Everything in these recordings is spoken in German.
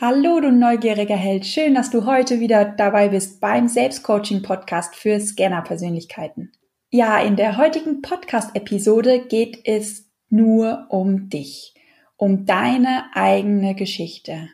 Hallo, du neugieriger Held. Schön, dass du heute wieder dabei bist beim Selbstcoaching-Podcast für Scanner-Persönlichkeiten. Ja, in der heutigen Podcast-Episode geht es nur um dich, um deine eigene Geschichte.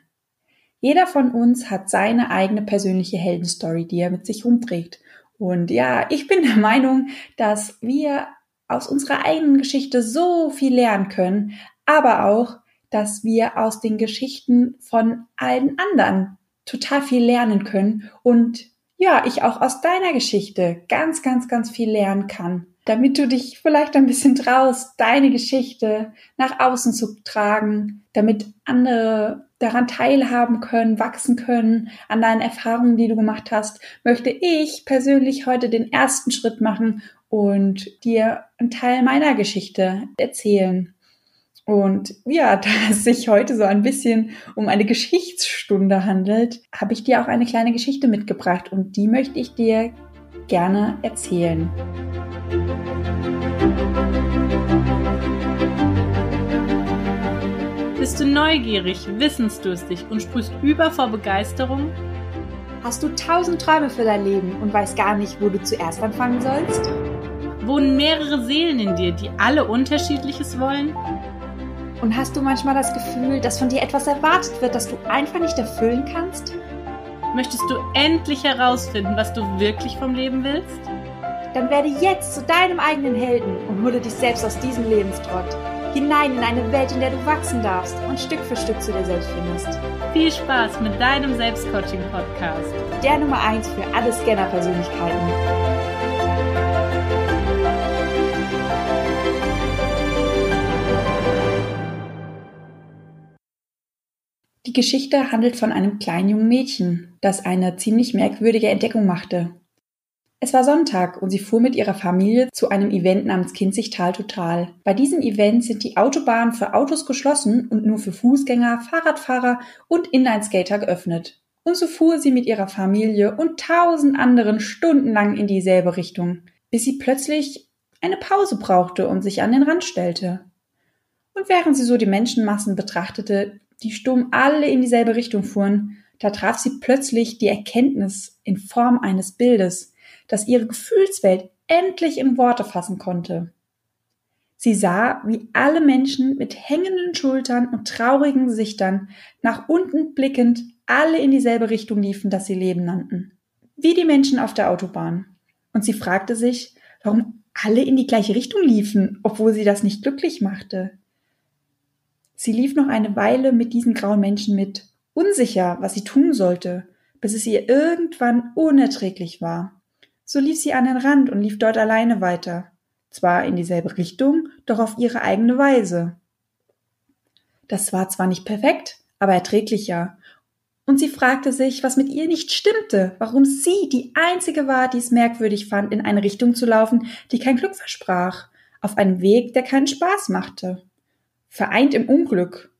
Jeder von uns hat seine eigene persönliche Heldenstory, die er mit sich rumträgt. Und ja, ich bin der Meinung, dass wir aus unserer eigenen Geschichte so viel lernen können, aber auch, dass wir aus den Geschichten von allen anderen total viel lernen können und ja, ich auch aus deiner Geschichte ganz, ganz, ganz viel lernen kann, damit du dich vielleicht ein bisschen traust, deine Geschichte nach außen zu tragen, damit andere daran teilhaben können, wachsen können, an deinen Erfahrungen, die du gemacht hast, möchte ich persönlich heute den ersten Schritt machen und dir einen Teil meiner Geschichte erzählen. Und ja, da es sich heute so ein bisschen um eine Geschichtsstunde handelt, habe ich dir auch eine kleine Geschichte mitgebracht und die möchte ich dir gerne erzählen. Bist du neugierig, wissensdurstig und sprühst über vor Begeisterung? Hast du tausend Träume für dein Leben und weißt gar nicht, wo du zuerst anfangen sollst? Wohnen mehrere Seelen in dir, die alle unterschiedliches wollen? Und hast du manchmal das Gefühl, dass von dir etwas erwartet wird, das du einfach nicht erfüllen kannst? Möchtest du endlich herausfinden, was du wirklich vom Leben willst? Dann werde jetzt zu deinem eigenen Helden und hole dich selbst aus diesem Lebenstrott. Hinein in eine Welt, in der du wachsen darfst und Stück für Stück zu dir selbst findest. Viel Spaß mit deinem Selbstcoaching-Podcast. Der Nummer 1 für alle Scanner-Persönlichkeiten. Die Geschichte handelt von einem kleinen jungen Mädchen, das eine ziemlich merkwürdige Entdeckung machte. Es war Sonntag und sie fuhr mit ihrer Familie zu einem Event namens Kinzigtal Total. Bei diesem Event sind die Autobahnen für Autos geschlossen und nur für Fußgänger, Fahrradfahrer und Inlineskater geöffnet. Und so fuhr sie mit ihrer Familie und tausend anderen stundenlang in dieselbe Richtung, bis sie plötzlich eine Pause brauchte und sich an den Rand stellte. Und während sie so die Menschenmassen betrachtete, die stumm alle in dieselbe Richtung fuhren, da traf sie plötzlich die Erkenntnis in Form eines Bildes, das ihre Gefühlswelt endlich in Worte fassen konnte. Sie sah, wie alle Menschen mit hängenden Schultern und traurigen Gesichtern nach unten blickend alle in dieselbe Richtung liefen, das sie Leben nannten. Wie die Menschen auf der Autobahn. Und sie fragte sich, warum alle in die gleiche Richtung liefen, obwohl sie das nicht glücklich machte. Sie lief noch eine Weile mit diesen grauen Menschen mit, unsicher, was sie tun sollte, bis es ihr irgendwann unerträglich war. So lief sie an den Rand und lief dort alleine weiter, zwar in dieselbe Richtung, doch auf ihre eigene Weise. Das war zwar nicht perfekt, aber erträglicher. Und sie fragte sich, was mit ihr nicht stimmte, warum sie die einzige war, die es merkwürdig fand, in eine Richtung zu laufen, die kein Glück versprach, auf einem Weg, der keinen Spaß machte vereint im Unglück.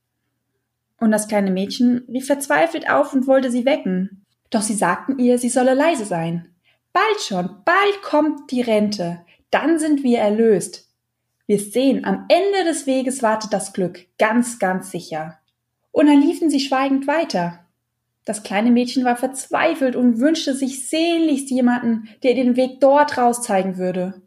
Und das kleine Mädchen rief verzweifelt auf und wollte sie wecken. Doch sie sagten ihr, sie solle leise sein. Bald schon, bald kommt die Rente, dann sind wir erlöst. Wir sehen, am Ende des Weges wartet das Glück, ganz, ganz sicher. Und dann liefen sie schweigend weiter. Das kleine Mädchen war verzweifelt und wünschte sich sehnlichst jemanden, der ihr den Weg dort raus zeigen würde.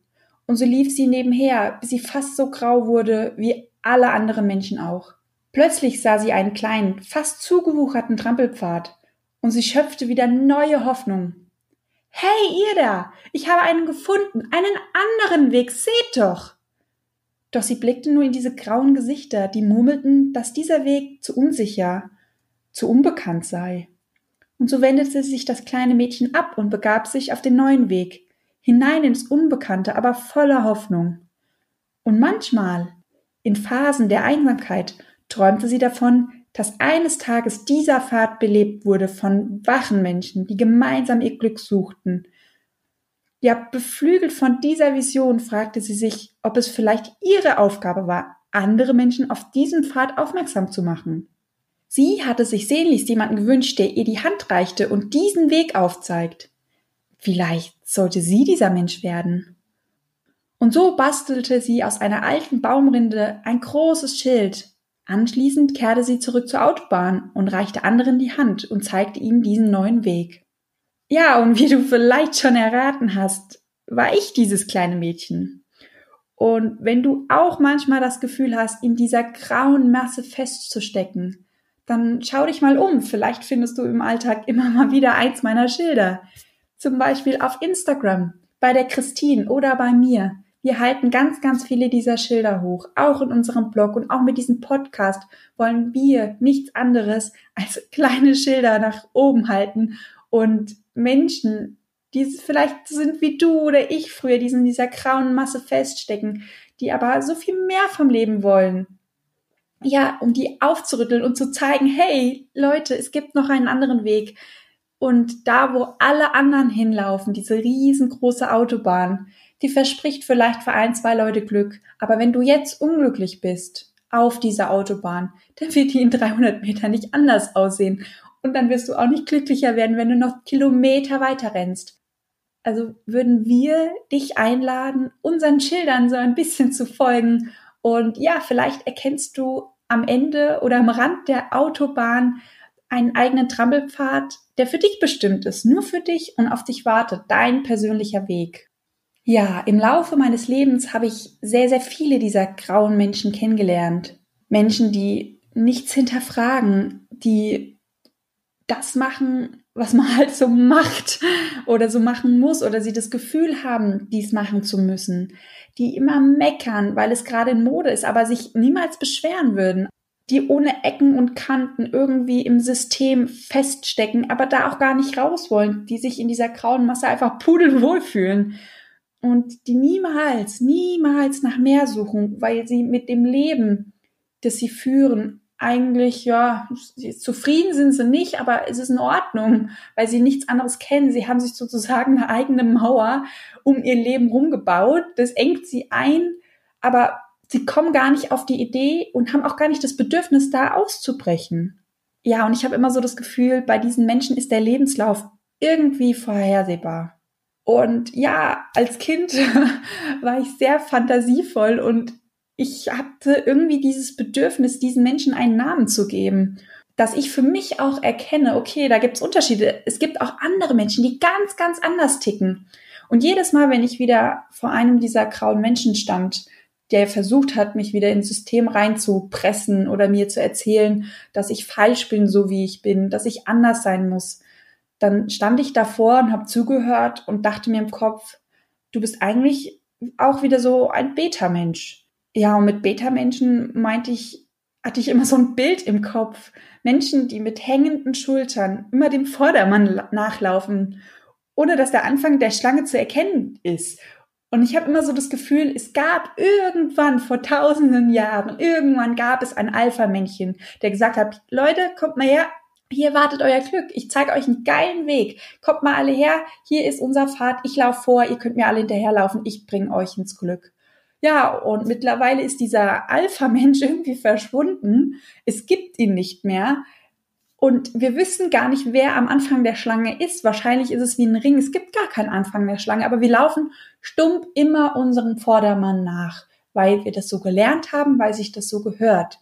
Und so lief sie nebenher, bis sie fast so grau wurde wie alle anderen Menschen auch. Plötzlich sah sie einen kleinen, fast zugewucherten Trampelpfad, und sie schöpfte wieder neue Hoffnung. Hey, ihr da! Ich habe einen gefunden, einen anderen Weg, seht doch! Doch sie blickte nur in diese grauen Gesichter, die murmelten, dass dieser Weg zu unsicher, zu unbekannt sei. Und so wendete sich das kleine Mädchen ab und begab sich auf den neuen Weg, hinein ins Unbekannte, aber voller Hoffnung. Und manchmal, in Phasen der Einsamkeit träumte sie davon, dass eines Tages dieser Pfad belebt wurde von wachen Menschen, die gemeinsam ihr Glück suchten. Ja, beflügelt von dieser Vision fragte sie sich, ob es vielleicht ihre Aufgabe war, andere Menschen auf diesen Pfad aufmerksam zu machen. Sie hatte sich sehnlichst jemanden gewünscht, der ihr die Hand reichte und diesen Weg aufzeigt. Vielleicht sollte sie dieser Mensch werden. Und so bastelte sie aus einer alten Baumrinde ein großes Schild, Anschließend kehrte sie zurück zur Autobahn und reichte anderen die Hand und zeigte ihnen diesen neuen Weg. Ja, und wie du vielleicht schon erraten hast, war ich dieses kleine Mädchen. Und wenn du auch manchmal das Gefühl hast, in dieser grauen Masse festzustecken, dann schau dich mal um. Vielleicht findest du im Alltag immer mal wieder eins meiner Schilder. Zum Beispiel auf Instagram, bei der Christine oder bei mir. Wir halten ganz, ganz viele dieser Schilder hoch. Auch in unserem Blog und auch mit diesem Podcast wollen wir nichts anderes als kleine Schilder nach oben halten und Menschen, die vielleicht sind wie du oder ich früher, die in dieser grauen Masse feststecken, die aber so viel mehr vom Leben wollen. Ja, um die aufzurütteln und zu zeigen, hey, Leute, es gibt noch einen anderen Weg. Und da, wo alle anderen hinlaufen, diese riesengroße Autobahn, die verspricht vielleicht für ein, zwei Leute Glück. Aber wenn du jetzt unglücklich bist auf dieser Autobahn, dann wird die in 300 Metern nicht anders aussehen. Und dann wirst du auch nicht glücklicher werden, wenn du noch Kilometer weiter rennst. Also würden wir dich einladen, unseren Schildern so ein bisschen zu folgen. Und ja, vielleicht erkennst du am Ende oder am Rand der Autobahn einen eigenen Trampelpfad, der für dich bestimmt ist, nur für dich und auf dich wartet, dein persönlicher Weg. Ja, im Laufe meines Lebens habe ich sehr, sehr viele dieser grauen Menschen kennengelernt. Menschen, die nichts hinterfragen, die das machen, was man halt so macht oder so machen muss oder sie das Gefühl haben, dies machen zu müssen, die immer meckern, weil es gerade in Mode ist, aber sich niemals beschweren würden, die ohne Ecken und Kanten irgendwie im System feststecken, aber da auch gar nicht raus wollen, die sich in dieser grauen Masse einfach pudelwohl fühlen und die niemals, niemals nach mehr suchen, weil sie mit dem Leben, das sie führen, eigentlich, ja, zufrieden sind sie nicht, aber es ist in Ordnung, weil sie nichts anderes kennen. Sie haben sich sozusagen eine eigene Mauer um ihr Leben rumgebaut. Das engt sie ein, aber sie kommen gar nicht auf die Idee und haben auch gar nicht das Bedürfnis, da auszubrechen. Ja, und ich habe immer so das Gefühl, bei diesen Menschen ist der Lebenslauf irgendwie vorhersehbar. Und ja, als Kind war ich sehr fantasievoll und ich hatte irgendwie dieses Bedürfnis, diesen Menschen einen Namen zu geben, dass ich für mich auch erkenne, okay, da gibt's Unterschiede. Es gibt auch andere Menschen, die ganz, ganz anders ticken. Und jedes Mal, wenn ich wieder vor einem dieser grauen Menschen stand, der versucht hat, mich wieder ins System reinzupressen oder mir zu erzählen, dass ich falsch bin, so wie ich bin, dass ich anders sein muss, dann stand ich davor und habe zugehört und dachte mir im Kopf, du bist eigentlich auch wieder so ein Beta-Mensch. Ja, und mit Beta-Menschen meinte ich, hatte ich immer so ein Bild im Kopf. Menschen, die mit hängenden Schultern immer dem Vordermann nachlaufen, ohne dass der Anfang der Schlange zu erkennen ist. Und ich habe immer so das Gefühl, es gab irgendwann vor tausenden Jahren, irgendwann gab es ein Alpha-Männchen, der gesagt hat, Leute, kommt mal her, hier wartet euer Glück. Ich zeige euch einen geilen Weg. Kommt mal alle her, hier ist unser Pfad, ich laufe vor, ihr könnt mir alle hinterherlaufen, ich bringe euch ins Glück. Ja, und mittlerweile ist dieser Alpha-Mensch irgendwie verschwunden. Es gibt ihn nicht mehr. Und wir wissen gar nicht, wer am Anfang der Schlange ist. Wahrscheinlich ist es wie ein Ring. Es gibt gar keinen Anfang der Schlange, aber wir laufen stumpf immer unserem Vordermann nach, weil wir das so gelernt haben, weil sich das so gehört.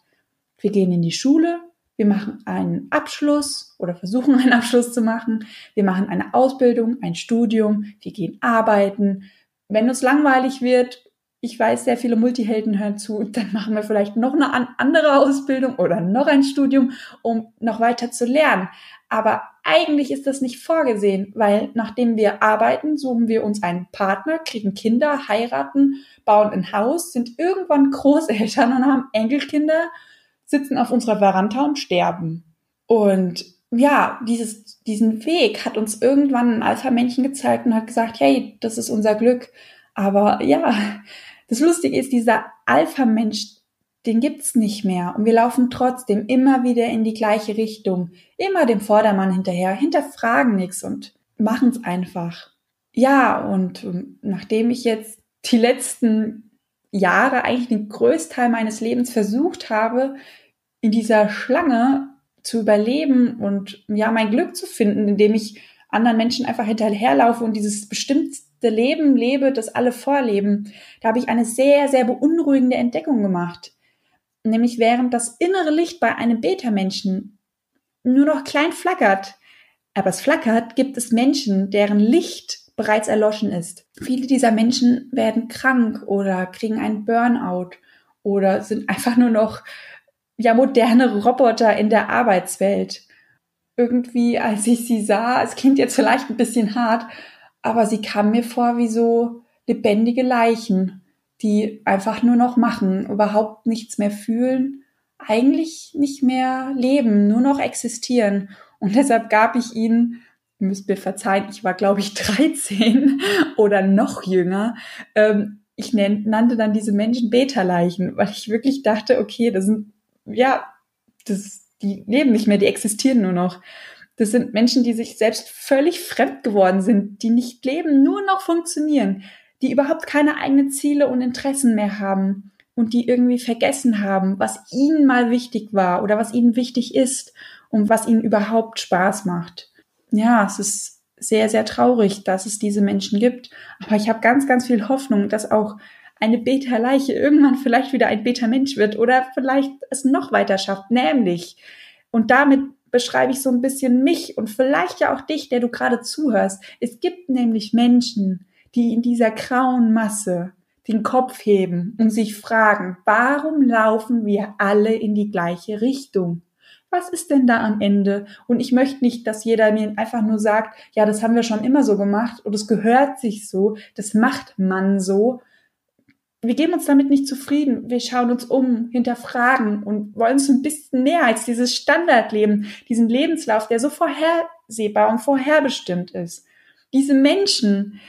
Wir gehen in die Schule, wir machen einen Abschluss oder versuchen einen Abschluss zu machen. Wir machen eine Ausbildung, ein Studium, wir gehen arbeiten. Wenn uns langweilig wird, ich weiß, sehr viele Multihelden hören zu, dann machen wir vielleicht noch eine andere Ausbildung oder noch ein Studium, um noch weiter zu lernen. Aber eigentlich ist das nicht vorgesehen, weil nachdem wir arbeiten, suchen wir uns einen Partner, kriegen Kinder, heiraten, bauen ein Haus, sind irgendwann Großeltern und haben Enkelkinder, sitzen auf unserer Veranda und sterben. Und ja, dieses, diesen Weg hat uns irgendwann ein Alpha-Männchen gezeigt und hat gesagt, hey, das ist unser Glück. Aber ja, das Lustige ist, dieser Alpha-Mensch, den gibt's nicht mehr. Und wir laufen trotzdem immer wieder in die gleiche Richtung. Immer dem Vordermann hinterher, hinterfragen nichts und machen's einfach. Ja, und nachdem ich jetzt die letzten Jahre eigentlich den Größteil meines Lebens versucht habe, in dieser Schlange zu überleben und ja, mein Glück zu finden, indem ich anderen Menschen einfach hinterherlaufe und dieses bestimmte Leben lebe, das alle vorleben. Da habe ich eine sehr, sehr beunruhigende Entdeckung gemacht. nämlich während das innere Licht bei einem Beta-Menschen nur noch klein flackert, aber es flackert, gibt es Menschen, deren Licht bereits erloschen ist. Viele dieser Menschen werden krank oder kriegen einen Burnout oder sind einfach nur noch ja moderne Roboter in der Arbeitswelt. Irgendwie, als ich sie sah, es klingt jetzt vielleicht ein bisschen hart, aber sie kam mir vor wie so lebendige Leichen, die einfach nur noch machen, überhaupt nichts mehr fühlen, eigentlich nicht mehr leben, nur noch existieren. Und deshalb gab ich ihnen müsst mir verzeihen, ich war, glaube ich, 13 oder noch jünger. Ähm, ich nannte dann diese Menschen Beta-Leichen, weil ich wirklich dachte, okay, das sind, ja, das, die leben nicht mehr, die existieren nur noch. Das sind Menschen, die sich selbst völlig fremd geworden sind, die nicht leben, nur noch funktionieren, die überhaupt keine eigenen Ziele und Interessen mehr haben und die irgendwie vergessen haben, was ihnen mal wichtig war oder was ihnen wichtig ist und was ihnen überhaupt Spaß macht ja, es ist sehr, sehr traurig, dass es diese Menschen gibt. Aber ich habe ganz, ganz viel Hoffnung, dass auch eine Beta-Leiche irgendwann vielleicht wieder ein Beta-Mensch wird oder vielleicht es noch weiter schafft, nämlich, und damit beschreibe ich so ein bisschen mich und vielleicht ja auch dich, der du gerade zuhörst. Es gibt nämlich Menschen, die in dieser grauen Masse den Kopf heben und sich fragen, warum laufen wir alle in die gleiche Richtung? Was ist denn da am Ende? Und ich möchte nicht, dass jeder mir einfach nur sagt, ja, das haben wir schon immer so gemacht und es gehört sich so, das macht man so. Wir geben uns damit nicht zufrieden. Wir schauen uns um, hinterfragen und wollen so ein bisschen mehr als dieses Standardleben, diesen Lebenslauf, der so vorhersehbar und vorherbestimmt ist. Diese Menschen,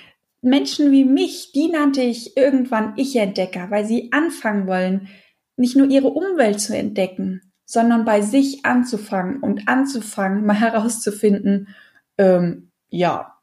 Menschen wie mich, die nannte ich irgendwann Ich-Entdecker, weil sie anfangen wollen, nicht nur ihre Umwelt zu entdecken, sondern bei sich anzufangen und anzufangen, mal herauszufinden, ähm, ja,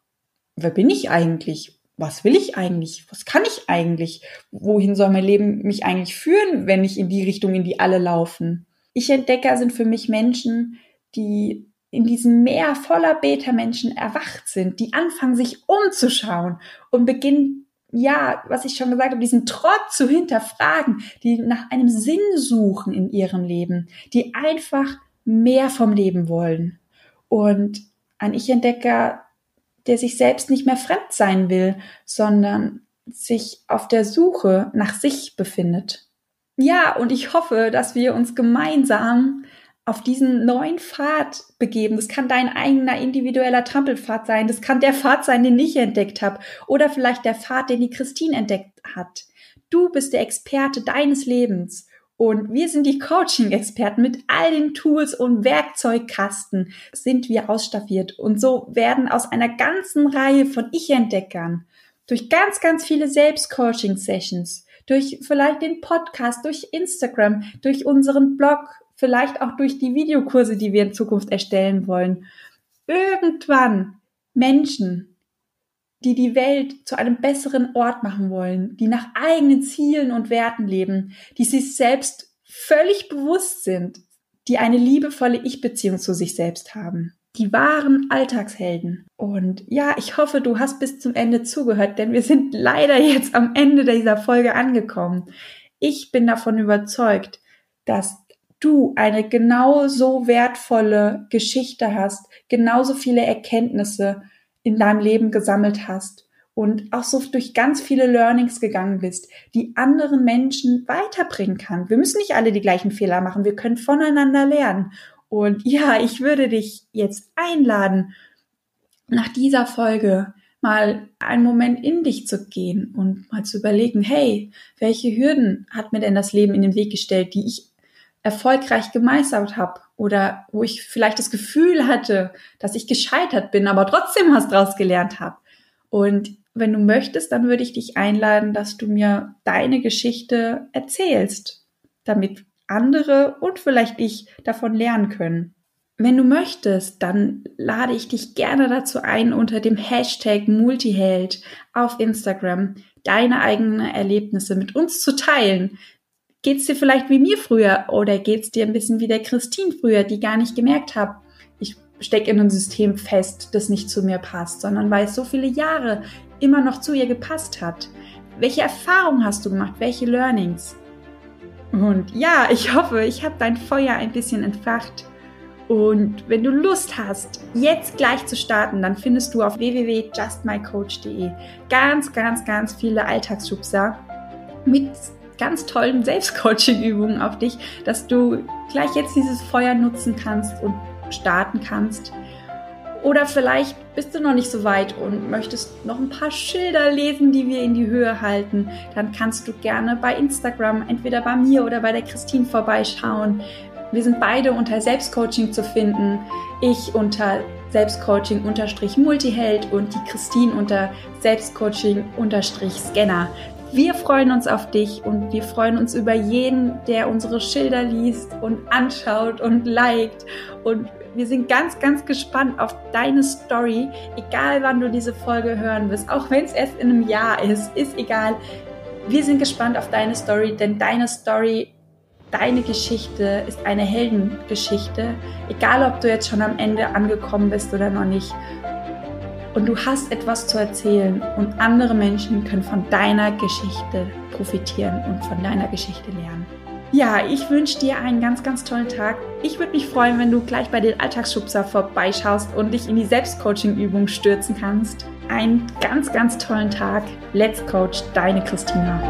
wer bin ich eigentlich? Was will ich eigentlich? Was kann ich eigentlich? Wohin soll mein Leben mich eigentlich führen, wenn ich in die Richtung, in die alle laufen? Ich Entdecker sind für mich Menschen, die in diesem Meer voller Beta-Menschen erwacht sind, die anfangen, sich umzuschauen und beginnen ja, was ich schon gesagt habe, diesen Trott zu hinterfragen, die nach einem Sinn suchen in ihrem Leben, die einfach mehr vom Leben wollen. Und ein Ich-Entdecker, der sich selbst nicht mehr fremd sein will, sondern sich auf der Suche nach sich befindet. Ja, und ich hoffe, dass wir uns gemeinsam auf diesen neuen Pfad begeben. Das kann dein eigener individueller Trampelpfad sein. Das kann der Pfad sein, den ich entdeckt habe. Oder vielleicht der Pfad, den die Christine entdeckt hat. Du bist der Experte deines Lebens. Und wir sind die Coaching-Experten mit all den Tools und Werkzeugkasten sind wir ausstaffiert. Und so werden aus einer ganzen Reihe von Ich-Entdeckern durch ganz, ganz viele Selbst-Coaching-Sessions, durch vielleicht den Podcast, durch Instagram, durch unseren Blog vielleicht auch durch die Videokurse, die wir in Zukunft erstellen wollen, irgendwann Menschen, die die Welt zu einem besseren Ort machen wollen, die nach eigenen Zielen und Werten leben, die sich selbst völlig bewusst sind, die eine liebevolle Ich-Beziehung zu sich selbst haben. Die wahren Alltagshelden. Und ja, ich hoffe, du hast bis zum Ende zugehört, denn wir sind leider jetzt am Ende dieser Folge angekommen. Ich bin davon überzeugt, dass du eine genauso wertvolle Geschichte hast, genauso viele Erkenntnisse in deinem Leben gesammelt hast und auch so durch ganz viele Learnings gegangen bist, die anderen Menschen weiterbringen kann. Wir müssen nicht alle die gleichen Fehler machen, wir können voneinander lernen. Und ja, ich würde dich jetzt einladen, nach dieser Folge mal einen Moment in dich zu gehen und mal zu überlegen, hey, welche Hürden hat mir denn das Leben in den Weg gestellt, die ich erfolgreich gemeistert habe oder wo ich vielleicht das Gefühl hatte, dass ich gescheitert bin, aber trotzdem was draus gelernt habe. Und wenn du möchtest, dann würde ich dich einladen, dass du mir deine Geschichte erzählst, damit andere und vielleicht ich davon lernen können. Wenn du möchtest, dann lade ich dich gerne dazu ein, unter dem Hashtag Multiheld auf Instagram deine eigenen Erlebnisse mit uns zu teilen. Geht's dir vielleicht wie mir früher oder geht's dir ein bisschen wie der Christine früher, die gar nicht gemerkt hat, ich stecke in einem System fest, das nicht zu mir passt, sondern weil es so viele Jahre immer noch zu ihr gepasst hat? Welche Erfahrungen hast du gemacht? Welche Learnings? Und ja, ich hoffe, ich habe dein Feuer ein bisschen entfacht. Und wenn du Lust hast, jetzt gleich zu starten, dann findest du auf www.justmycoach.de ganz, ganz, ganz viele Alltagsschubser mit ganz tollen Selbstcoaching-Übungen auf dich, dass du gleich jetzt dieses Feuer nutzen kannst und starten kannst. Oder vielleicht bist du noch nicht so weit und möchtest noch ein paar Schilder lesen, die wir in die Höhe halten. Dann kannst du gerne bei Instagram, entweder bei mir oder bei der Christine vorbeischauen. Wir sind beide unter Selbstcoaching zu finden. Ich unter Selbstcoaching-Multiheld und die Christine unter Selbstcoaching-Scanner. Wir freuen uns auf dich und wir freuen uns über jeden, der unsere Schilder liest und anschaut und liked. Und wir sind ganz, ganz gespannt auf deine Story, egal wann du diese Folge hören wirst, auch wenn es erst in einem Jahr ist, ist egal. Wir sind gespannt auf deine Story, denn deine Story, deine Geschichte ist eine Heldengeschichte, egal ob du jetzt schon am Ende angekommen bist oder noch nicht und du hast etwas zu erzählen und andere Menschen können von deiner Geschichte profitieren und von deiner Geschichte lernen. Ja, ich wünsche dir einen ganz, ganz tollen Tag. Ich würde mich freuen, wenn du gleich bei den Alltagsschubser vorbeischaust und dich in die Selbstcoaching-Übung stürzen kannst. Einen ganz, ganz tollen Tag. Let's Coach, deine Christina.